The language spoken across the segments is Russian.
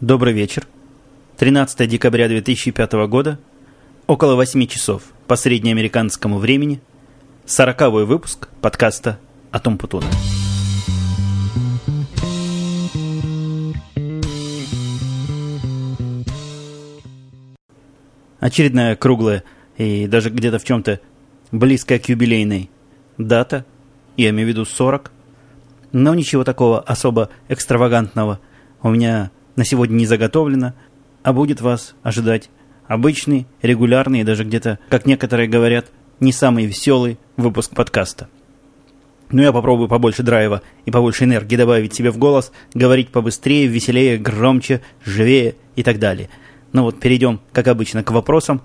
Добрый вечер. 13 декабря 2005 года, около 8 часов по среднеамериканскому времени, 40 выпуск подкаста «Атом Путуна». Очередная круглая и даже где-то в чем-то близкая к юбилейной дата, я имею в виду 40, но ничего такого особо экстравагантного у меня на сегодня не заготовлено, а будет вас ожидать обычный, регулярный и даже где-то, как некоторые говорят, не самый веселый выпуск подкаста. Но я попробую побольше драйва и побольше энергии добавить себе в голос, говорить побыстрее, веселее, громче, живее и так далее. Ну вот перейдем, как обычно, к вопросам.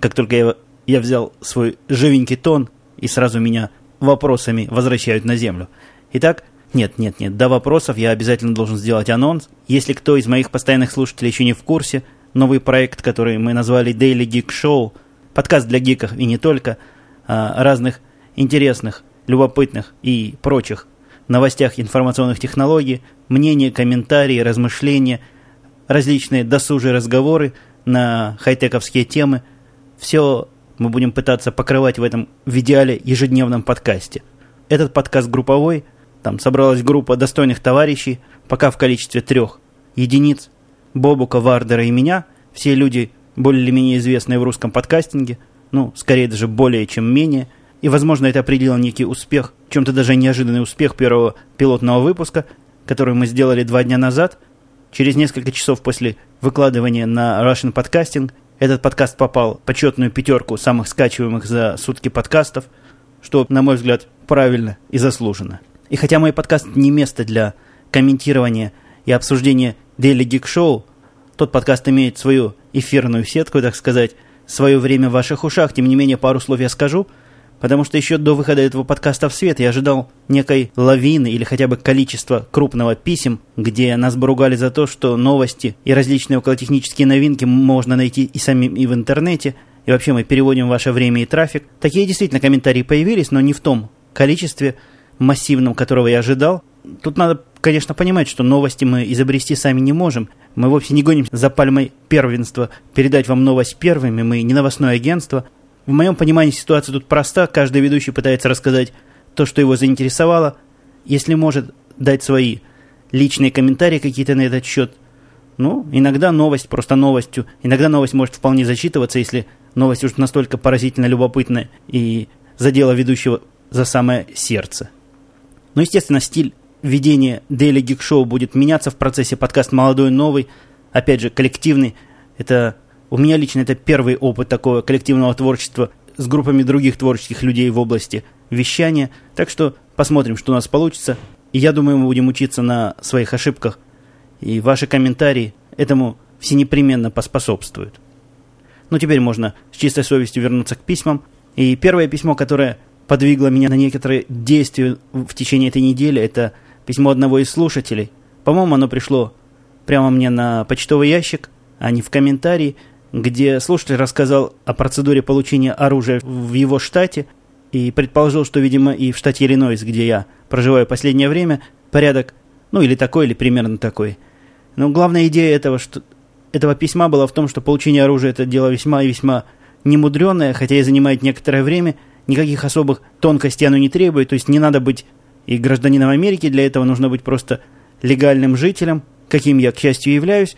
Как только я, я взял свой живенький тон, и сразу меня вопросами возвращают на землю. Итак, нет, нет, нет. До вопросов я обязательно должен сделать анонс. Если кто из моих постоянных слушателей еще не в курсе, новый проект, который мы назвали Daily Geek Show, подкаст для гиков и не только, о разных интересных, любопытных и прочих новостях информационных технологий, мнения, комментарии, размышления, различные досужие разговоры на хай-тековские темы. Все мы будем пытаться покрывать в этом в идеале ежедневном подкасте. Этот подкаст групповой – там собралась группа достойных товарищей, пока в количестве трех единиц. Бобука, Вардера и меня. Все люди более или менее известные в русском подкастинге. Ну, скорее даже более чем менее. И, возможно, это определило некий успех, чем-то даже неожиданный успех первого пилотного выпуска, который мы сделали два дня назад. Через несколько часов после выкладывания на Russian Podcasting этот подкаст попал в почетную пятерку самых скачиваемых за сутки подкастов, что, на мой взгляд, правильно и заслуженно. И хотя мой подкаст не место для комментирования и обсуждения Daily Geek Show, тот подкаст имеет свою эфирную сетку, так сказать, свое время в ваших ушах, тем не менее пару слов я скажу, потому что еще до выхода этого подкаста в свет я ожидал некой лавины или хотя бы количества крупного писем, где нас бы ругали за то, что новости и различные околотехнические новинки можно найти и самим, и в интернете, и вообще мы переводим ваше время и трафик. Такие действительно комментарии появились, но не в том количестве, массивным, которого я ожидал. Тут надо, конечно, понимать, что новости мы изобрести сами не можем. Мы вовсе не гоним за пальмой первенства передать вам новость первыми, мы не новостное агентство. В моем понимании ситуация тут проста, каждый ведущий пытается рассказать то, что его заинтересовало, если может дать свои личные комментарии какие-то на этот счет. Ну, иногда новость просто новостью, иногда новость может вполне зачитываться, если новость уж настолько поразительно любопытная и задела ведущего за самое сердце. Но, естественно, стиль ведения Daily Geek Show будет меняться в процессе подкаст «Молодой новый», опять же, коллективный. Это у меня лично это первый опыт такого коллективного творчества с группами других творческих людей в области вещания. Так что посмотрим, что у нас получится. И я думаю, мы будем учиться на своих ошибках. И ваши комментарии этому все непременно поспособствуют. Ну, теперь можно с чистой совестью вернуться к письмам. И первое письмо, которое подвигло меня на некоторые действия в течение этой недели, это письмо одного из слушателей. По-моему, оно пришло прямо мне на почтовый ящик, а не в комментарии, где слушатель рассказал о процедуре получения оружия в его штате и предположил, что, видимо, и в штате Иллинойс, где я проживаю последнее время, порядок, ну или такой, или примерно такой. Но главная идея этого, что, этого письма была в том, что получение оружия это дело весьма и весьма немудреное, хотя и занимает некоторое время – никаких особых тонкостей оно не требует, то есть не надо быть и гражданином Америки, для этого нужно быть просто легальным жителем, каким я, к счастью, являюсь.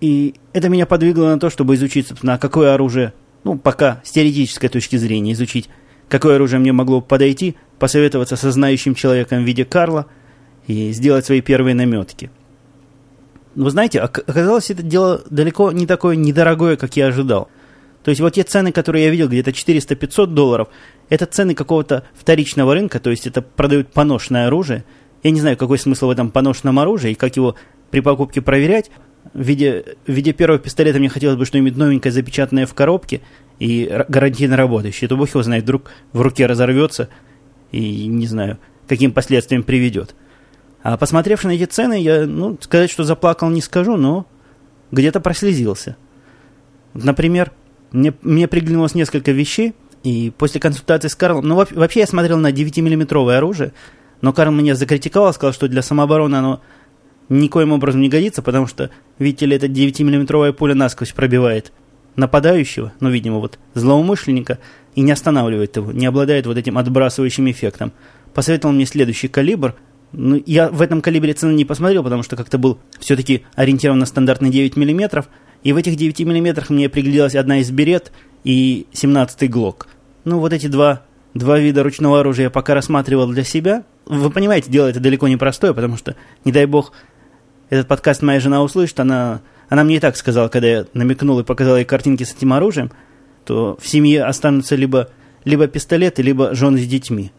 И это меня подвигло на то, чтобы изучить, собственно, какое оружие, ну, пока с теоретической точки зрения изучить, какое оружие мне могло подойти, посоветоваться со знающим человеком в виде Карла и сделать свои первые наметки. Вы знаете, оказалось, это дело далеко не такое недорогое, как я ожидал. То есть вот те цены, которые я видел, где-то 400-500 долларов, это цены какого-то вторичного рынка, то есть это продают поношенное оружие. Я не знаю, какой смысл в этом поношенном оружии и как его при покупке проверять. В виде, в виде первого пистолета мне хотелось бы что-нибудь новенькое, запечатанное в коробке и гарантийно работающее. То бог его знает, вдруг в руке разорвется и не знаю, каким последствиям приведет. А посмотрев на эти цены, я, ну, сказать, что заплакал, не скажу, но где-то прослезился. Например, мне, мне приглянулось несколько вещей, и после консультации с Карлом... Ну, вообще я смотрел на 9-миллиметровое оружие, но Карл меня закритиковал, сказал, что для самообороны оно никоим образом не годится, потому что, видите ли, эта 9-миллиметровая пуля насквозь пробивает нападающего, ну, видимо, вот злоумышленника, и не останавливает его, не обладает вот этим отбрасывающим эффектом. Посоветовал мне следующий калибр. Ну, я в этом калибре цены не посмотрел, потому что как-то был все-таки ориентирован на стандартный 9 мм, и в этих 9 мм мне пригляделась одна из берет и 17-й глок. Ну, вот эти два, два вида ручного оружия я пока рассматривал для себя. Вы понимаете, дело это далеко не простое, потому что, не дай бог, этот подкаст моя жена услышит, она она мне и так сказала, когда я намекнул и показал ей картинки с этим оружием, то в семье останутся либо, либо пистолеты, либо жены с детьми.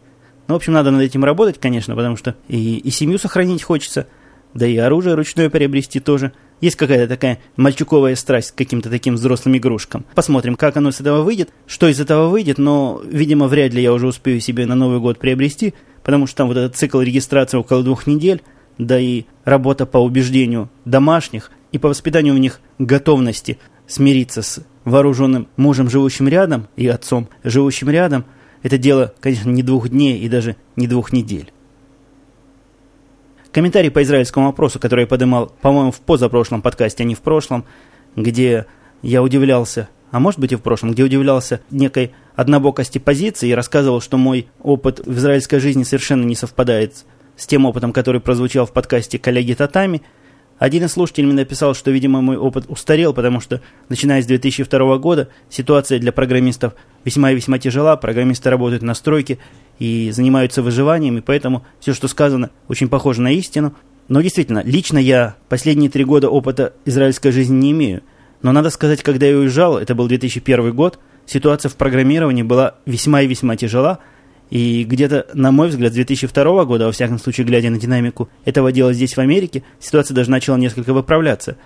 Ну, в общем, надо над этим работать, конечно, потому что и, и семью сохранить хочется, да и оружие ручное приобрести тоже. Есть какая-то такая мальчуковая страсть к каким-то таким взрослым игрушкам. Посмотрим, как оно с этого выйдет, что из этого выйдет, но, видимо, вряд ли я уже успею себе на Новый год приобрести, потому что там вот этот цикл регистрации около двух недель, да и работа по убеждению домашних, и по воспитанию у них готовности смириться с вооруженным мужем, живущим рядом, и отцом, живущим рядом, это дело, конечно, не двух дней и даже не двух недель. Комментарий по израильскому вопросу, который я поднимал, по-моему, в позапрошлом подкасте, а не в прошлом, где я удивлялся, а может быть и в прошлом, где удивлялся некой однобокости позиции и рассказывал, что мой опыт в израильской жизни совершенно не совпадает с тем опытом, который прозвучал в подкасте коллеги Татами – один из слушателей мне написал, что, видимо, мой опыт устарел, потому что, начиная с 2002 года, ситуация для программистов весьма и весьма тяжела. Программисты работают на стройке и занимаются выживанием, и поэтому все, что сказано, очень похоже на истину. Но действительно, лично я последние три года опыта израильской жизни не имею. Но надо сказать, когда я уезжал, это был 2001 год, ситуация в программировании была весьма и весьма тяжела – и где-то, на мой взгляд, с 2002 года, во всяком случае, глядя на динамику этого дела здесь, в Америке, ситуация даже начала несколько выправляться.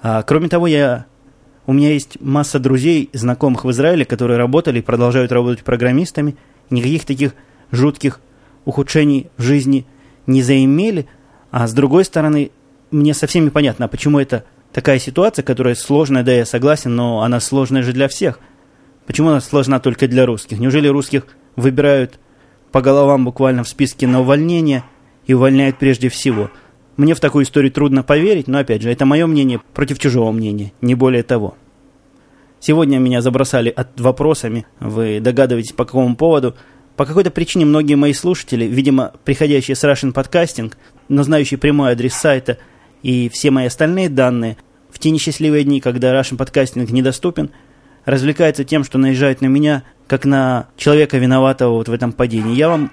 А, кроме того, я, у меня есть масса друзей, знакомых в Израиле, которые работали и продолжают работать программистами. Никаких таких жутких ухудшений в жизни не заимели. А с другой стороны, мне совсем непонятно, а почему это такая ситуация, которая сложная, да, я согласен, но она сложная же для всех. Почему она сложна только для русских? Неужели русских выбирают по головам буквально в списке на увольнение и увольняют прежде всего. Мне в такую историю трудно поверить, но опять же, это мое мнение против чужого мнения, не более того. Сегодня меня забросали от вопросами, вы догадываетесь по какому поводу. По какой-то причине многие мои слушатели, видимо, приходящие с Russian Podcasting, но знающие прямой адрес сайта и все мои остальные данные, в те несчастливые дни, когда Russian Podcasting недоступен, развлекаются тем, что наезжают на меня как на человека виноватого вот в этом падении. Я вам...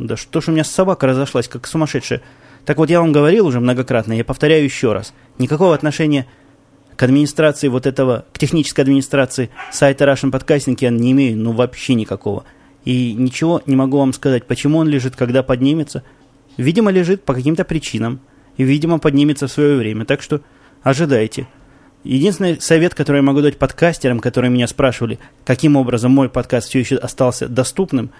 Да что ж у меня собака разошлась, как сумасшедшая. Так вот, я вам говорил уже многократно, я повторяю еще раз. Никакого отношения к администрации вот этого, к технической администрации сайта Russian Podcasting я не имею, ну вообще никакого. И ничего не могу вам сказать, почему он лежит, когда поднимется. Видимо, лежит по каким-то причинам. И, видимо, поднимется в свое время. Так что ожидайте. Единственный совет, который я могу дать подкастерам, которые меня спрашивали, каким образом мой подкаст все еще остался доступным,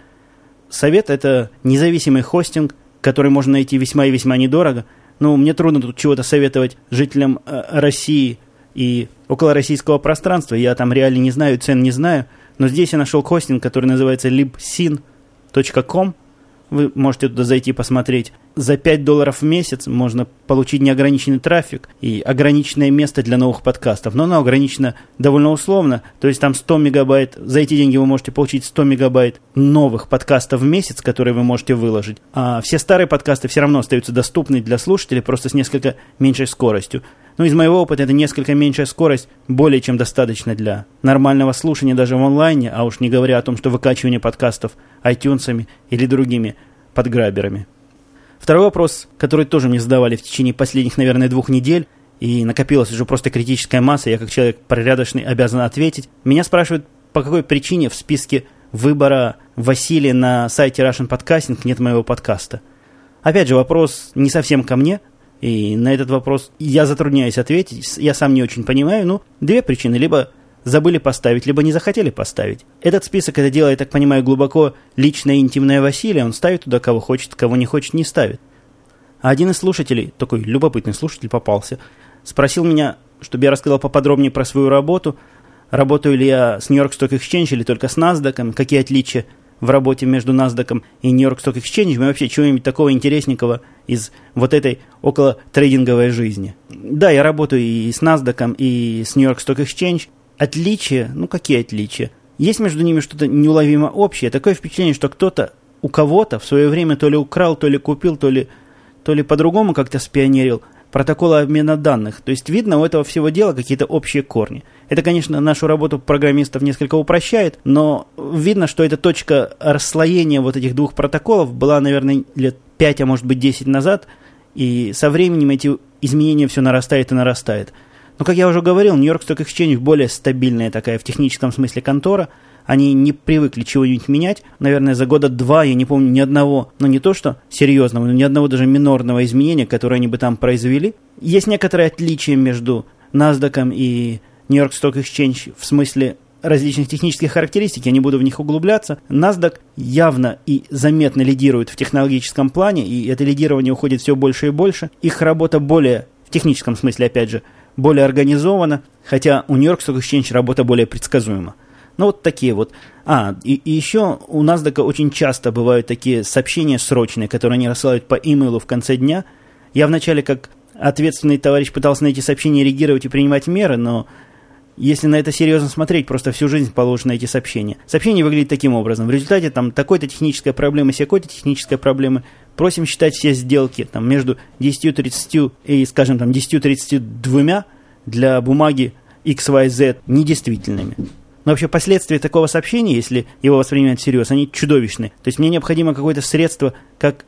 совет – это независимый хостинг, который можно найти весьма и весьма недорого. Ну, мне трудно тут чего-то советовать жителям э, России и около российского пространства. Я там реально не знаю, цен не знаю. Но здесь я нашел хостинг, который называется libsyn.com. Вы можете туда зайти посмотреть. За 5 долларов в месяц можно получить неограниченный трафик и ограниченное место для новых подкастов. Но оно ограничено довольно условно. То есть там 100 мегабайт. За эти деньги вы можете получить 100 мегабайт новых подкастов в месяц, которые вы можете выложить. А все старые подкасты все равно остаются доступны для слушателей, просто с несколько меньшей скоростью. Но из моего опыта это несколько меньшая скорость более чем достаточно для нормального слушания даже в онлайне, а уж не говоря о том, что выкачивание подкастов iTunes или другими подграберами. Второй вопрос, который тоже мне задавали в течение последних, наверное, двух недель, и накопилась уже просто критическая масса, я как человек порядочный обязан ответить. Меня спрашивают, по какой причине в списке выбора Василия на сайте Russian Podcasting нет моего подкаста. Опять же, вопрос не совсем ко мне, и на этот вопрос я затрудняюсь ответить, я сам не очень понимаю. Ну, две причины. Либо забыли поставить, либо не захотели поставить. Этот список это дело, я так понимаю, глубоко личное и интимное Василия. Он ставит туда, кого хочет, кого не хочет, не ставит. А один из слушателей, такой любопытный слушатель попался, спросил меня, чтобы я рассказал поподробнее про свою работу. Работаю ли я с Нью-Йорк Stock Exchange или только с NASDAQ, какие отличия в работе между NASDAQ и Нью-Йорк Stock Exchange, и вообще чего-нибудь такого интересненького из вот этой около трейдинговой жизни. Да, я работаю и с NASDAQ, и с York Stock Exchange. Отличия, ну какие отличия? Есть между ними что-то неуловимо общее. Такое впечатление, что кто-то у кого-то в свое время то ли украл, то ли купил, то ли, то ли по-другому как-то спионерил протоколы обмена данных. То есть видно у этого всего дела какие-то общие корни. Это, конечно, нашу работу программистов несколько упрощает, но видно, что эта точка расслоения вот этих двух протоколов была, наверное, лет 5, а может быть 10 назад, и со временем эти изменения все нарастает и нарастает. Но, как я уже говорил, Нью-Йорк Stock Exchange более стабильная такая в техническом смысле контора – они не привыкли чего-нибудь менять. Наверное, за года два я не помню ни одного, ну не то что серьезного, но ни одного даже минорного изменения, которое они бы там произвели. Есть некоторые отличия между NASDAQ и York Stock Exchange в смысле различных технических характеристик, я не буду в них углубляться. NASDAQ явно и заметно лидирует в технологическом плане, и это лидирование уходит все больше и больше. Их работа более, в техническом смысле, опять же, более организована, хотя у York Stock Exchange работа более предсказуема. Ну, вот такие вот. А, и, и еще у нас очень часто бывают такие сообщения срочные, которые они рассылают по имейлу в конце дня. Я вначале как ответственный товарищ пытался на эти сообщения реагировать и принимать меры, но если на это серьезно смотреть, просто всю жизнь положено эти сообщения. Сообщение выглядит таким образом. В результате там такой-то техническая проблема, такой-то техническая проблема. Просим считать все сделки там, между 10.30 и, скажем, там, 10.32 для бумаги XYZ недействительными. Но вообще последствия такого сообщения, если его воспринимать всерьез, они чудовищны. То есть мне необходимо какое-то средство, как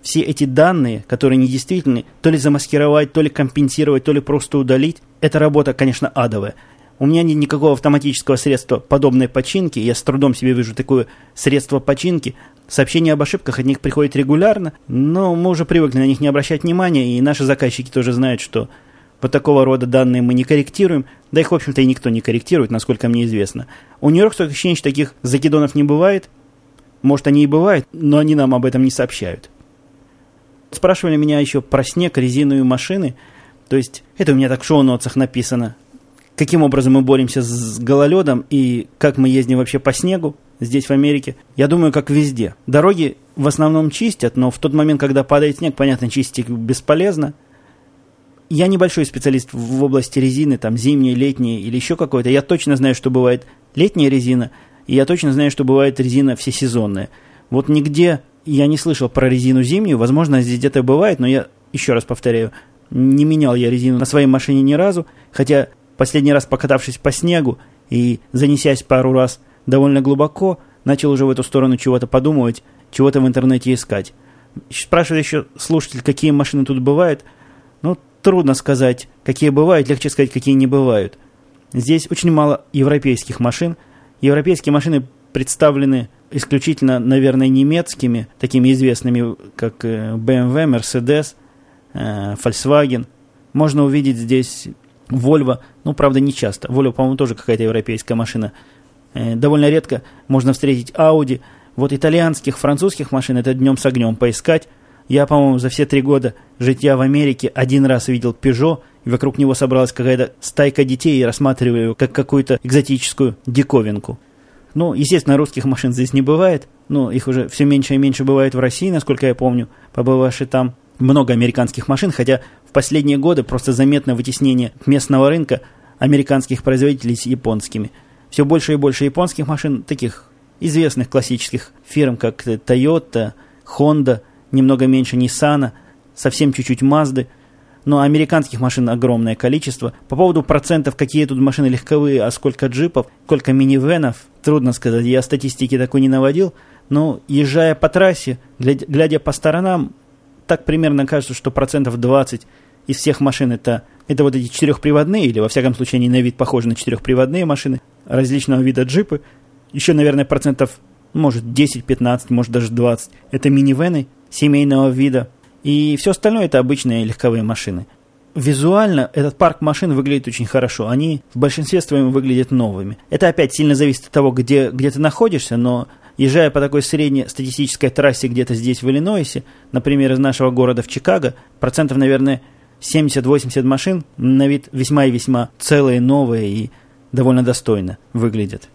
все эти данные, которые недействительны, то ли замаскировать, то ли компенсировать, то ли просто удалить. Эта работа, конечно, адовая. У меня нет никакого автоматического средства подобной починки. Я с трудом себе вижу такое средство починки. Сообщения об ошибках от них приходят регулярно, но мы уже привыкли на них не обращать внимания, и наши заказчики тоже знают, что вот такого рода данные мы не корректируем, да их, в общем-то, и никто не корректирует, насколько мне известно. У Нью-Йорк Stock Exchange таких закидонов не бывает. Может, они и бывают, но они нам об этом не сообщают. Спрашивали меня еще про снег, резиновые машины. То есть, это у меня так в шоу-нотсах написано. Каким образом мы боремся с гололедом и как мы ездим вообще по снегу здесь, в Америке. Я думаю, как везде. Дороги в основном чистят, но в тот момент, когда падает снег, понятно, чистить бесполезно – я небольшой специалист в области резины, там зимняя, летняя или еще какой-то. Я точно знаю, что бывает летняя резина, и я точно знаю, что бывает резина всесезонная. Вот нигде я не слышал про резину зимнюю, возможно, здесь где-то бывает, но я еще раз повторяю, не менял я резину на своей машине ни разу, хотя последний раз покатавшись по снегу и занесясь пару раз довольно глубоко, начал уже в эту сторону чего-то подумывать, чего-то в интернете искать. Спрашивает еще слушатель, какие машины тут бывают – трудно сказать, какие бывают, легче сказать, какие не бывают. Здесь очень мало европейских машин. Европейские машины представлены исключительно, наверное, немецкими, такими известными, как BMW, Mercedes, э, Volkswagen. Можно увидеть здесь Volvo, ну, правда, не часто. Volvo, по-моему, тоже какая-то европейская машина. Э, довольно редко можно встретить Audi. Вот итальянских, французских машин это днем с огнем поискать. Я, по-моему, за все три года житья в Америке один раз видел Пежо, и вокруг него собралась какая-то стайка детей и рассматривали его как какую-то экзотическую диковинку. Ну, естественно, русских машин здесь не бывает. Ну, их уже все меньше и меньше бывает в России, насколько я помню, побывавши там. Много американских машин, хотя в последние годы просто заметно вытеснение местного рынка американских производителей с японскими. Все больше и больше японских машин, таких известных классических фирм, как Toyota, Honda – немного меньше Ниссана, совсем чуть-чуть Мазды, но американских машин огромное количество. По поводу процентов, какие тут машины легковые, а сколько джипов, сколько минивенов, трудно сказать, я статистики такой не наводил, но езжая по трассе, глядя по сторонам, так примерно кажется, что процентов 20 из всех машин это, это вот эти четырехприводные, или во всяком случае они на вид похожи на четырехприводные машины, различного вида джипы. Еще, наверное, процентов, может, 10-15, может, даже 20. Это минивены, семейного вида. И все остальное это обычные легковые машины. Визуально этот парк машин выглядит очень хорошо. Они в большинстве своем выглядят новыми. Это опять сильно зависит от того, где, где ты находишься, но езжая по такой среднестатистической трассе где-то здесь в Иллинойсе, например, из нашего города в Чикаго, процентов, наверное, 70-80 машин на вид весьма и весьма целые, новые и довольно достойно выглядят.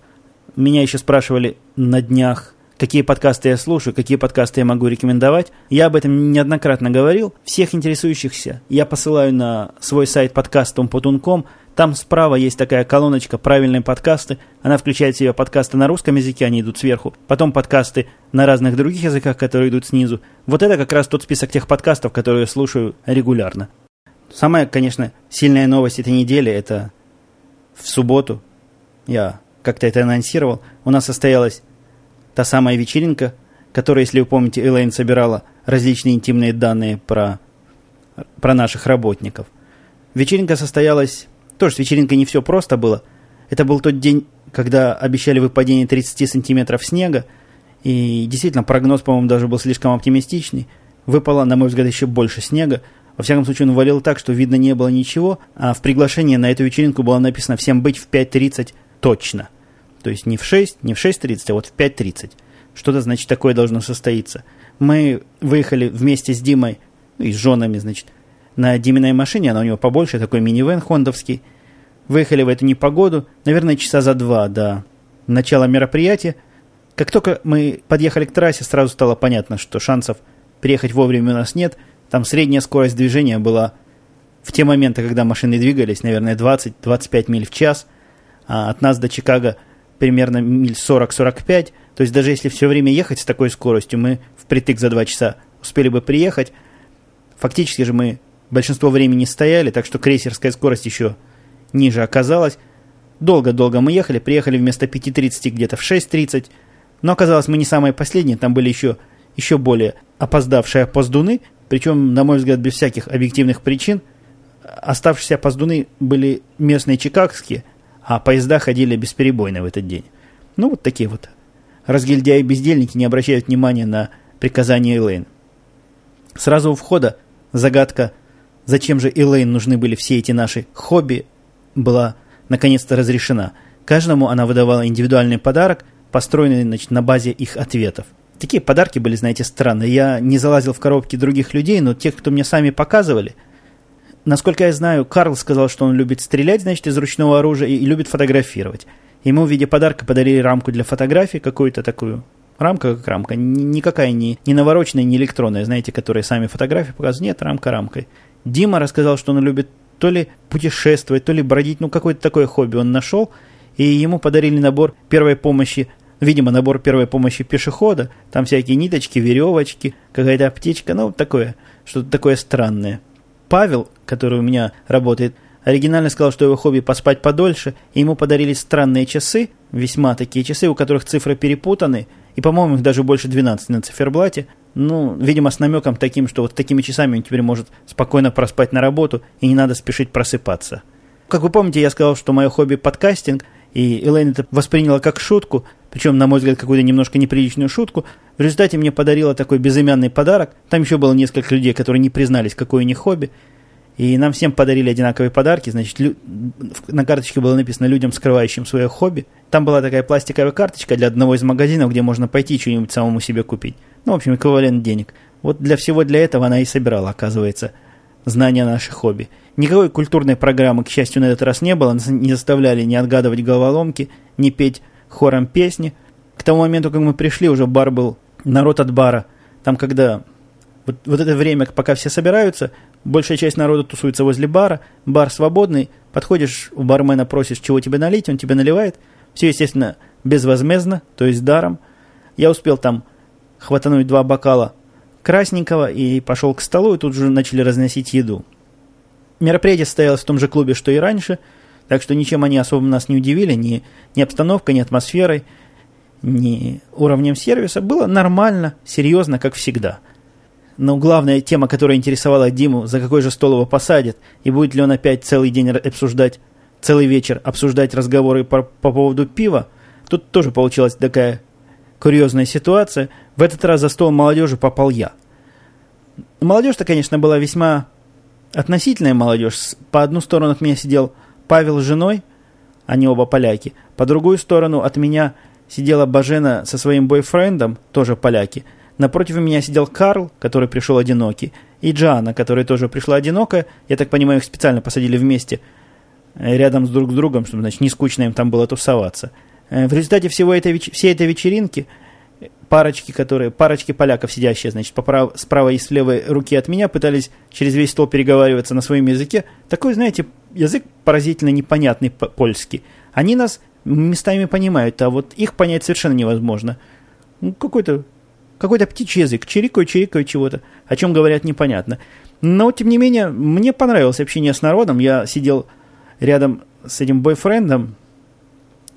Меня еще спрашивали на днях, какие подкасты я слушаю, какие подкасты я могу рекомендовать. Я об этом неоднократно говорил. Всех интересующихся я посылаю на свой сайт подкастом.com. Там справа есть такая колоночка «Правильные подкасты». Она включает в себя подкасты на русском языке, они идут сверху. Потом подкасты на разных других языках, которые идут снизу. Вот это как раз тот список тех подкастов, которые я слушаю регулярно. Самая, конечно, сильная новость этой недели – это в субботу, я как-то это анонсировал, у нас состоялась та самая вечеринка, которая, если вы помните, Элейн собирала различные интимные данные про, про наших работников. Вечеринка состоялась... Тоже с вечеринкой не все просто было. Это был тот день, когда обещали выпадение 30 сантиметров снега, и действительно прогноз, по-моему, даже был слишком оптимистичный. Выпало, на мой взгляд, еще больше снега. Во всяком случае, он валил так, что видно не было ничего, а в приглашении на эту вечеринку было написано «Всем быть в 5.30 точно». То есть не в 6, не в 6.30, а вот в 5.30. Что-то, значит, такое должно состоиться. Мы выехали вместе с Димой, ну, и с женами, значит, на Диминой машине, она у него побольше, такой минивэн хондовский. Выехали в эту непогоду, наверное, часа за два до начала мероприятия. Как только мы подъехали к трассе, сразу стало понятно, что шансов приехать вовремя у нас нет – там средняя скорость движения была в те моменты, когда машины двигались, наверное, 20-25 миль в час, а от нас до Чикаго примерно миль 40-45. То есть даже если все время ехать с такой скоростью, мы впритык за 2 часа успели бы приехать. Фактически же мы большинство времени стояли, так что крейсерская скорость еще ниже оказалась. Долго-долго мы ехали, приехали вместо 5.30 где-то в 6.30. Но оказалось, мы не самые последние, там были еще, еще более опоздавшие опоздуны – причем, на мой взгляд, без всяких объективных причин. Оставшиеся опоздуны были местные чикагские, а поезда ходили бесперебойно в этот день. Ну, вот такие вот разгильдяи-бездельники не обращают внимания на приказания Элейн. Сразу у входа загадка, зачем же Элейн нужны были все эти наши хобби, была наконец-то разрешена. Каждому она выдавала индивидуальный подарок, построенный значит, на базе их ответов. Такие подарки были, знаете, странные. Я не залазил в коробки других людей, но тех, кто мне сами показывали. Насколько я знаю, Карл сказал, что он любит стрелять, значит, из ручного оружия и, любит фотографировать. Ему в виде подарка подарили рамку для фотографий, какую-то такую. Рамка как рамка, никакая не, не навороченная, не электронная, знаете, которые сами фотографии показывают. Нет, рамка рамкой. Дима рассказал, что он любит то ли путешествовать, то ли бродить, ну, какое-то такое хобби он нашел, и ему подарили набор первой помощи Видимо, набор первой помощи пешехода, там всякие ниточки, веревочки, какая-то аптечка, ну, такое, что-то такое странное. Павел, который у меня работает, оригинально сказал, что его хобби поспать подольше, и ему подарили странные часы, весьма такие часы, у которых цифры перепутаны, и, по-моему, их даже больше 12 на циферблате. Ну, видимо, с намеком таким, что вот такими часами он теперь может спокойно проспать на работу, и не надо спешить просыпаться. Как вы помните, я сказал, что мое хобби подкастинг, и Элейн это восприняла как шутку, причем, на мой взгляд, какую-то немножко неприличную шутку. В результате мне подарила такой безымянный подарок. Там еще было несколько людей, которые не признались, какое у них хобби. И нам всем подарили одинаковые подарки. Значит, лю... на карточке было написано людям, скрывающим свое хобби. Там была такая пластиковая карточка для одного из магазинов, где можно пойти что-нибудь самому себе купить. Ну, в общем, эквивалент денег. Вот для всего для этого она и собирала, оказывается, знания наших хобби. Никакой культурной программы, к счастью, на этот раз не было. Нас не заставляли ни отгадывать головоломки, ни петь хором песни. К тому моменту, как мы пришли, уже бар был народ от бара. Там, когда вот, вот это время, пока все собираются, большая часть народа тусуется возле бара, бар свободный, подходишь у бармена, просишь, чего тебе налить, он тебе наливает. Все, естественно, безвозмездно, то есть даром. Я успел там хватануть два бокала красненького и пошел к столу, и тут же начали разносить еду. Мероприятие состоялось в том же клубе, что и раньше, так что ничем они особо нас не удивили, ни, ни обстановкой, ни атмосферой, ни уровнем сервиса. Было нормально, серьезно, как всегда. Но главная тема, которая интересовала Диму, за какой же стол его посадят, и будет ли он опять целый день обсуждать, целый вечер обсуждать разговоры по, по поводу пива, тут тоже получилась такая курьезная ситуация. В этот раз за стол молодежи попал я. Молодежь-то, конечно, была весьма относительная молодежь. По одну сторону от меня сидел Павел с женой, они оба поляки. По другую сторону от меня сидела Бажена со своим бойфрендом, тоже поляки. Напротив меня сидел Карл, который пришел одинокий, и Джана, которая тоже пришла одинокая. Я так понимаю, их специально посадили вместе, э, рядом с друг с другом, чтобы, значит, не скучно им там было тусоваться. Э, в результате всего этой, всей этой вечеринки парочки, которые, парочки поляков, сидящие, значит, по прав, с правой и с левой руки от меня, пытались через весь стол переговариваться на своем языке. Такой, знаете, язык поразительно непонятный польский. Они нас местами понимают, а вот их понять совершенно невозможно. Ну, какой-то какой-то птичий язык, чирикаю, чирикаю чего-то, о чем говорят непонятно. Но, тем не менее, мне понравилось общение с народом. Я сидел рядом с этим бойфрендом,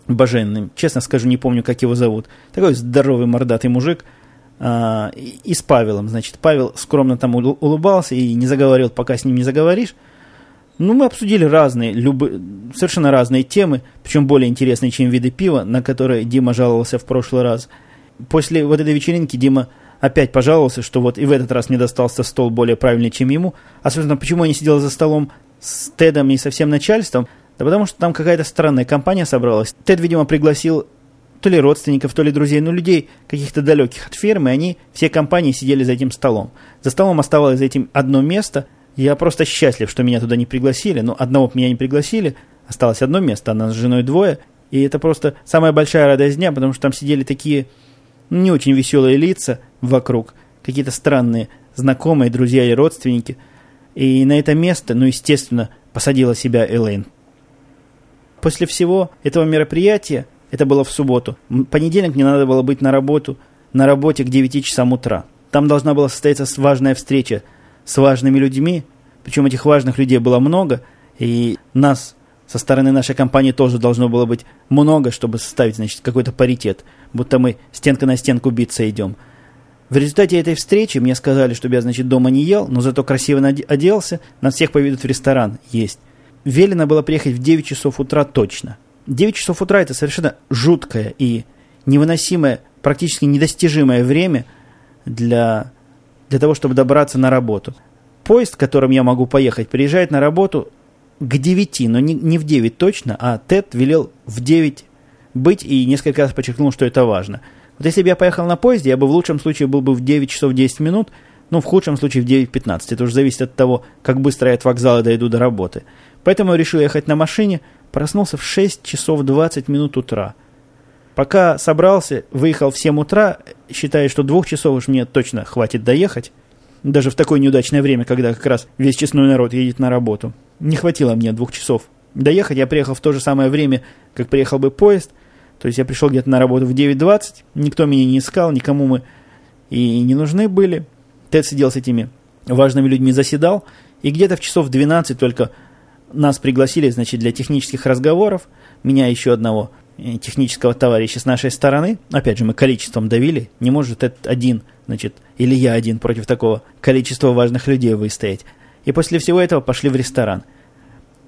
Боженным, честно скажу, не помню, как его зовут. Такой здоровый мордатый мужик. А, и, и с Павелом, значит, Павел скромно там улыбался и не заговорил, пока с ним не заговоришь. Ну, мы обсудили разные, любы, совершенно разные темы, причем более интересные, чем виды пива, на которые Дима жаловался в прошлый раз. После вот этой вечеринки Дима опять пожаловался, что вот и в этот раз мне достался стол более правильный, чем ему. А, собственно, почему я не сидел за столом с Тедом и со всем начальством? Да потому что там какая-то странная компания собралась. Тед, видимо, пригласил то ли родственников, то ли друзей, ну, людей каких-то далеких от фермы, они, все компании сидели за этим столом. За столом оставалось за этим одно место. Я просто счастлив, что меня туда не пригласили, но одного меня не пригласили, осталось одно место, а нас с женой двое, и это просто самая большая радость дня, потому что там сидели такие ну, не очень веселые лица вокруг, какие-то странные знакомые, друзья и родственники. И на это место, ну, естественно, посадила себя Элейн. После всего этого мероприятия, это было в субботу, понедельник мне надо было быть на работу, на работе к 9 часам утра. Там должна была состояться важная встреча с важными людьми, причем этих важных людей было много, и нас со стороны нашей компании тоже должно было быть много, чтобы составить, значит, какой-то паритет, будто мы стенка на стенку биться идем. В результате этой встречи мне сказали, чтобы я, значит, дома не ел, но зато красиво оделся, нас всех поведут в ресторан есть велено было приехать в 9 часов утра точно. 9 часов утра это совершенно жуткое и невыносимое, практически недостижимое время для, для того, чтобы добраться на работу. Поезд, которым я могу поехать, приезжает на работу к 9, но не, не в 9 точно, а Тед велел в 9 быть и несколько раз подчеркнул, что это важно. Вот если бы я поехал на поезде, я бы в лучшем случае был бы в 9 часов 10 минут, ну, в худшем случае в 9.15. Это уже зависит от того, как быстро я от вокзала дойду до работы. Поэтому решил ехать на машине, проснулся в 6 часов 20 минут утра. Пока собрался, выехал в 7 утра, считая, что двух часов уж мне точно хватит доехать. Даже в такое неудачное время, когда как раз весь честной народ едет на работу. Не хватило мне двух часов. Доехать я приехал в то же самое время, как приехал бы поезд. То есть я пришел где-то на работу в 9.20, никто меня не искал, никому мы и не нужны были. Тед сидел с этими важными людьми, заседал, и где-то в часов 12 только нас пригласили, значит, для технических разговоров, меня еще одного э, технического товарища с нашей стороны. Опять же, мы количеством давили. Не может этот один, значит, или я один против такого количества важных людей выстоять. И после всего этого пошли в ресторан.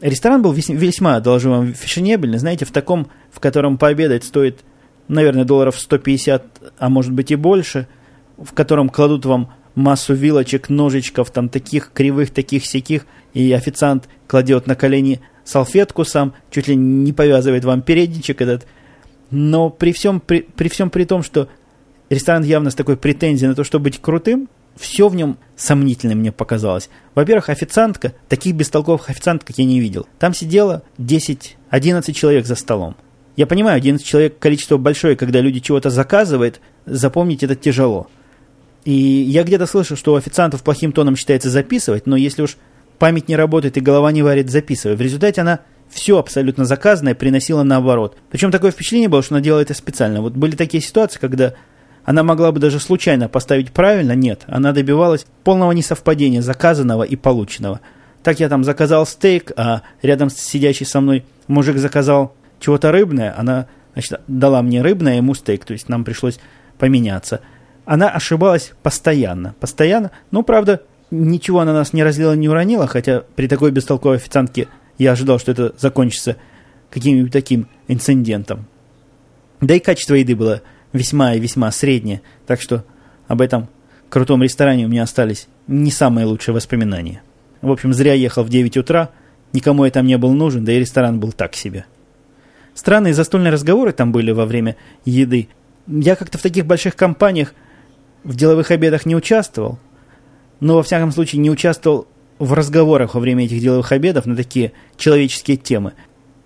Ресторан был весьма, должен вам, фешенебельный. Знаете, в таком, в котором пообедать стоит, наверное, долларов 150, а может быть и больше. В котором кладут вам массу вилочек, ножичков, там таких кривых, таких сяких – и официант кладет на колени салфетку сам, чуть ли не повязывает вам передничек этот. Но при всем при, при всем при том, что ресторан явно с такой претензией на то, чтобы быть крутым, все в нем сомнительно мне показалось. Во-первых, официантка, таких бестолковых официанток я не видел. Там сидело 10-11 человек за столом. Я понимаю, 11 человек количество большое, когда люди чего-то заказывают, запомнить это тяжело. И я где-то слышал, что у официантов плохим тоном считается записывать, но если уж память не работает и голова не варит, записывая. В результате она все абсолютно заказанное приносила наоборот. Причем такое впечатление было, что она делала это специально. Вот были такие ситуации, когда она могла бы даже случайно поставить правильно, нет. Она добивалась полного несовпадения заказанного и полученного. Так я там заказал стейк, а рядом сидящий со мной мужик заказал чего-то рыбное, она значит, дала мне рыбное, ему стейк, то есть нам пришлось поменяться. Она ошибалась постоянно, постоянно, но, правда, ничего на нас не разлила, не уронила, хотя при такой бестолковой официантке я ожидал, что это закончится каким-нибудь таким инцидентом. Да и качество еды было весьма и весьма среднее, так что об этом крутом ресторане у меня остались не самые лучшие воспоминания. В общем, зря ехал в 9 утра, никому я там не был нужен, да и ресторан был так себе. Странные застольные разговоры там были во время еды. Я как-то в таких больших компаниях в деловых обедах не участвовал, но во всяком случае не участвовал в разговорах во время этих деловых обедов на такие человеческие темы.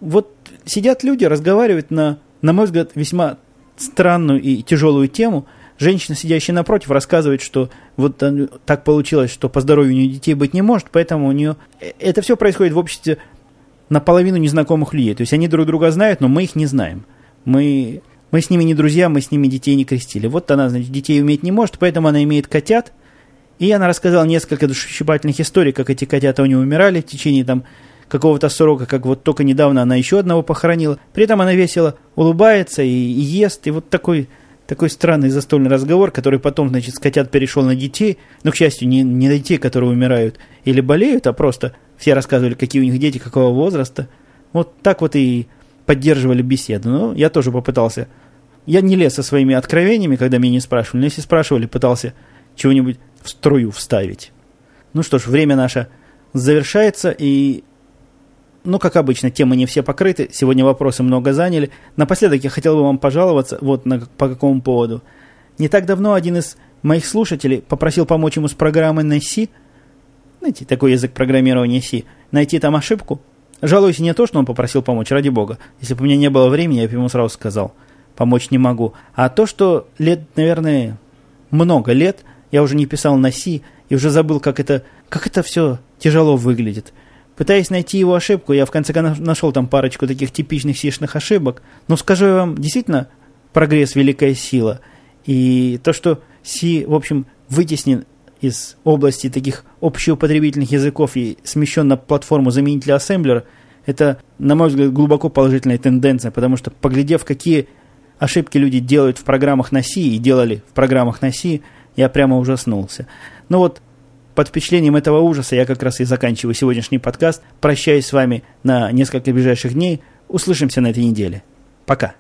Вот сидят люди, разговаривают на, на мой взгляд, весьма странную и тяжелую тему, женщина, сидящая напротив, рассказывает, что вот так получилось, что по здоровью у нее детей быть не может, поэтому у нее... Э, это все происходит в обществе наполовину незнакомых людей. То есть они друг друга знают, но мы их не знаем. Мы, мы с ними не друзья, мы с ними детей не крестили. Вот она, значит, детей уметь не может, поэтому она имеет котят. И она рассказала несколько душещипательных историй, как эти котята у нее умирали в течение там какого-то срока, как вот только недавно она еще одного похоронила. При этом она весело улыбается и, и ест, и вот такой, такой странный застольный разговор, который потом, значит, с котят перешел на детей, но, к счастью, не, не на детей, которые умирают или болеют, а просто все рассказывали, какие у них дети, какого возраста. Вот так вот и поддерживали беседу. Но я тоже попытался. Я не лез со своими откровениями, когда меня не спрашивали, но если спрашивали, пытался чего-нибудь в струю вставить. Ну что ж, время наше завершается, и ну, как обычно, темы не все покрыты. Сегодня вопросы много заняли. Напоследок я хотел бы вам пожаловаться вот на, по какому поводу. Не так давно один из моих слушателей попросил помочь ему с программой на C, знаете, такой язык программирования C, найти там ошибку. Жалуюсь не то, что он попросил помочь, ради бога. Если бы у меня не было времени, я бы ему сразу сказал, помочь не могу. А то, что лет, наверное, много лет я уже не писал на C и уже забыл, как это, как это все тяжело выглядит. Пытаясь найти его ошибку, я в конце концов нашел там парочку таких типичных сишных ошибок. Но скажу я вам, действительно, прогресс – великая сила. И то, что Си, в общем, вытеснен из области таких общеупотребительных языков и смещен на платформу заменителя ассемблера, это, на мой взгляд, глубоко положительная тенденция, потому что, поглядев, какие ошибки люди делают в программах на C и делали в программах на C, я прямо ужаснулся. Ну вот, под впечатлением этого ужаса я как раз и заканчиваю сегодняшний подкаст. Прощаюсь с вами на несколько ближайших дней. Услышимся на этой неделе. Пока.